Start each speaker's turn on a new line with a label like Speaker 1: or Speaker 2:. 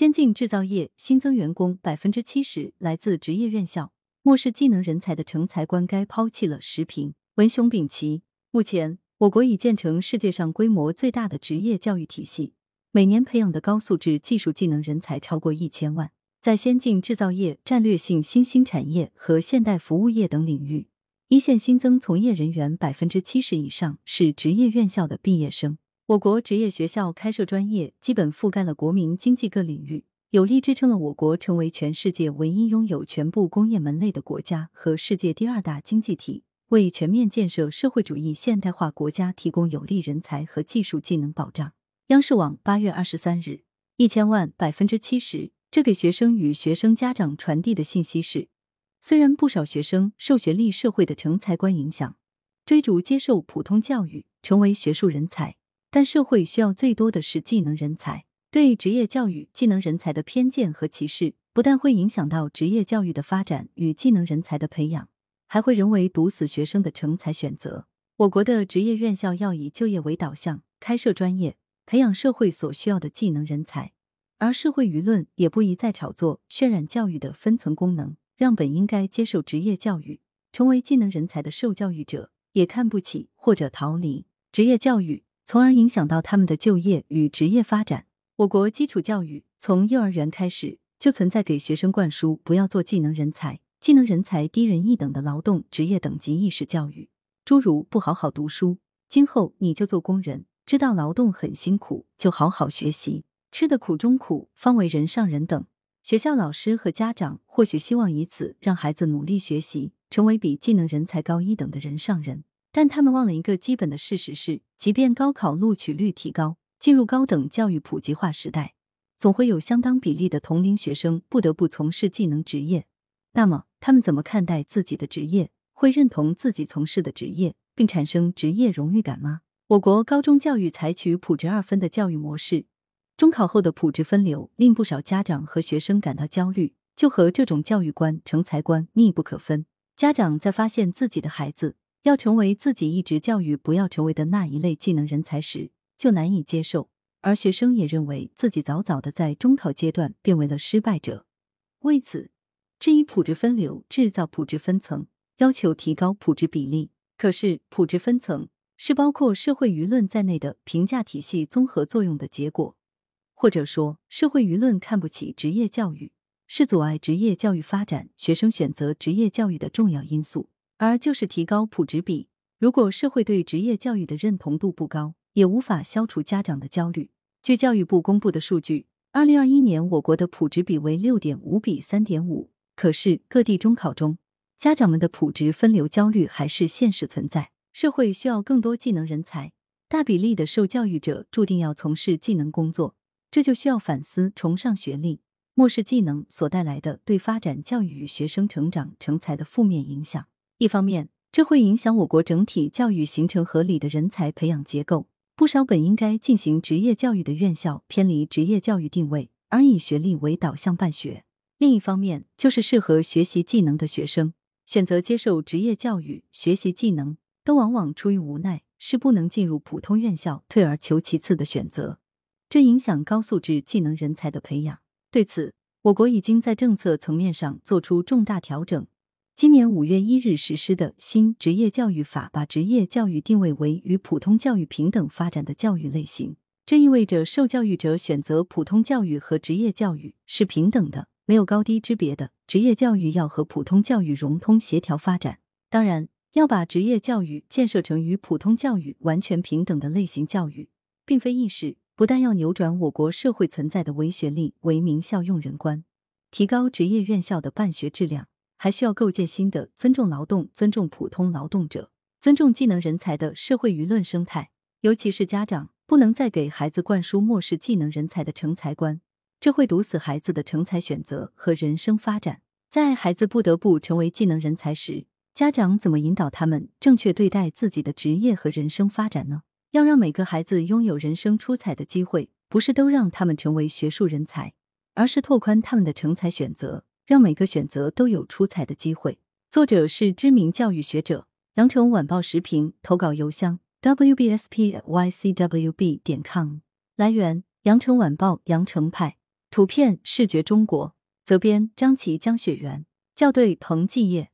Speaker 1: 先进制造业新增员工百分之七十来自职业院校，漠视技能人才的成才观该抛弃了时评。文雄丙奇，目前我国已建成世界上规模最大的职业教育体系，每年培养的高素质技术技能人才超过一千万。在先进制造业、战略性新兴产业和现代服务业等领域，一线新增从业人员百分之七十以上是职业院校的毕业生。我国职业学校开设专业，基本覆盖了国民经济各领域，有力支撑了我国成为全世界唯一拥有全部工业门类的国家和世界第二大经济体，为全面建设社会主义现代化国家提供有力人才和技术技能保障。央视网八月二十三日，一千万百分之七十。这给学生与学生家长传递的信息是：虽然不少学生受学历社会的成才观影响，追逐接受普通教育，成为学术人才，但社会需要最多的是技能人才。对职业教育、技能人才的偏见和歧视，不但会影响到职业教育的发展与技能人才的培养，还会人为堵死学生的成才选择。我国的职业院校要以就业为导向，开设专业，培养社会所需要的技能人才。而社会舆论也不宜再炒作、渲染教育的分层功能，让本应该接受职业教育、成为技能人才的受教育者也看不起或者逃离职业教育，从而影响到他们的就业与职业发展。我国基础教育从幼儿园开始就存在给学生灌输不要做技能人才、技能人才低人一等的劳动职业等级意识教育，诸如不好好读书，今后你就做工人，知道劳动很辛苦，就好好学习。吃的苦中苦，方为人上人等。学校老师和家长或许希望以此让孩子努力学习，成为比技能人才高一等的人上人，但他们忘了一个基本的事实是：即便高考录取率提高，进入高等教育普及化时代，总会有相当比例的同龄学生不得不从事技能职业。那么，他们怎么看待自己的职业？会认同自己从事的职业，并产生职业荣誉感吗？我国高中教育采取普职二分的教育模式。中考后的普职分流令不少家长和学生感到焦虑，就和这种教育观、成才观密不可分。家长在发现自己的孩子要成为自己一直教育不要成为的那一类技能人才时，就难以接受；而学生也认为自己早早的在中考阶段变为了失败者。为此，质疑普职分流制造普职分层，要求提高普职比例。可是，普职分层是包括社会舆论在内的评价体系综合作用的结果。或者说，社会舆论看不起职业教育，是阻碍职业教育发展、学生选择职业教育的重要因素。而就是提高普职比，如果社会对职业教育的认同度不高，也无法消除家长的焦虑。据教育部公布的数据，二零二一年我国的普职比为六点五比三点五。可是各地中考中，家长们的普职分流焦虑还是现实存在。社会需要更多技能人才，大比例的受教育者注定要从事技能工作。这就需要反思崇尚学历、漠视技能所带来的对发展教育与学生成长成才的负面影响。一方面，这会影响我国整体教育形成合理的人才培养结构，不少本应该进行职业教育的院校偏离职业教育定位，而以学历为导向办学；另一方面，就是适合学习技能的学生选择接受职业教育、学习技能，都往往出于无奈，是不能进入普通院校，退而求其次的选择。这影响高素质技能人才的培养。对此，我国已经在政策层面上做出重大调整。今年五月一日实施的新职业教育法，把职业教育定位为与普通教育平等发展的教育类型。这意味着受教育者选择普通教育和职业教育是平等的，没有高低之别的。职业教育要和普通教育融通协调发展。当然，要把职业教育建设成与普通教育完全平等的类型教育，并非易事。不但要扭转我国社会存在的唯学历、唯名校用人观，提高职业院校的办学质量，还需要构建新的尊重劳动、尊重普通劳动者、尊重技能人才的社会舆论生态。尤其是家长，不能再给孩子灌输漠视技能人才的成才观，这会堵死孩子的成才选择和人生发展。在孩子不得不成为技能人才时，家长怎么引导他们正确对待自己的职业和人生发展呢？要让每个孩子拥有人生出彩的机会，不是都让他们成为学术人才，而是拓宽他们的成才选择，让每个选择都有出彩的机会。作者是知名教育学者，羊城晚报时评投稿邮箱：wbspycwb 点 com。来源：羊城晚报羊城派。图片视觉中国，责编张琪、江雪源，校对彭继业。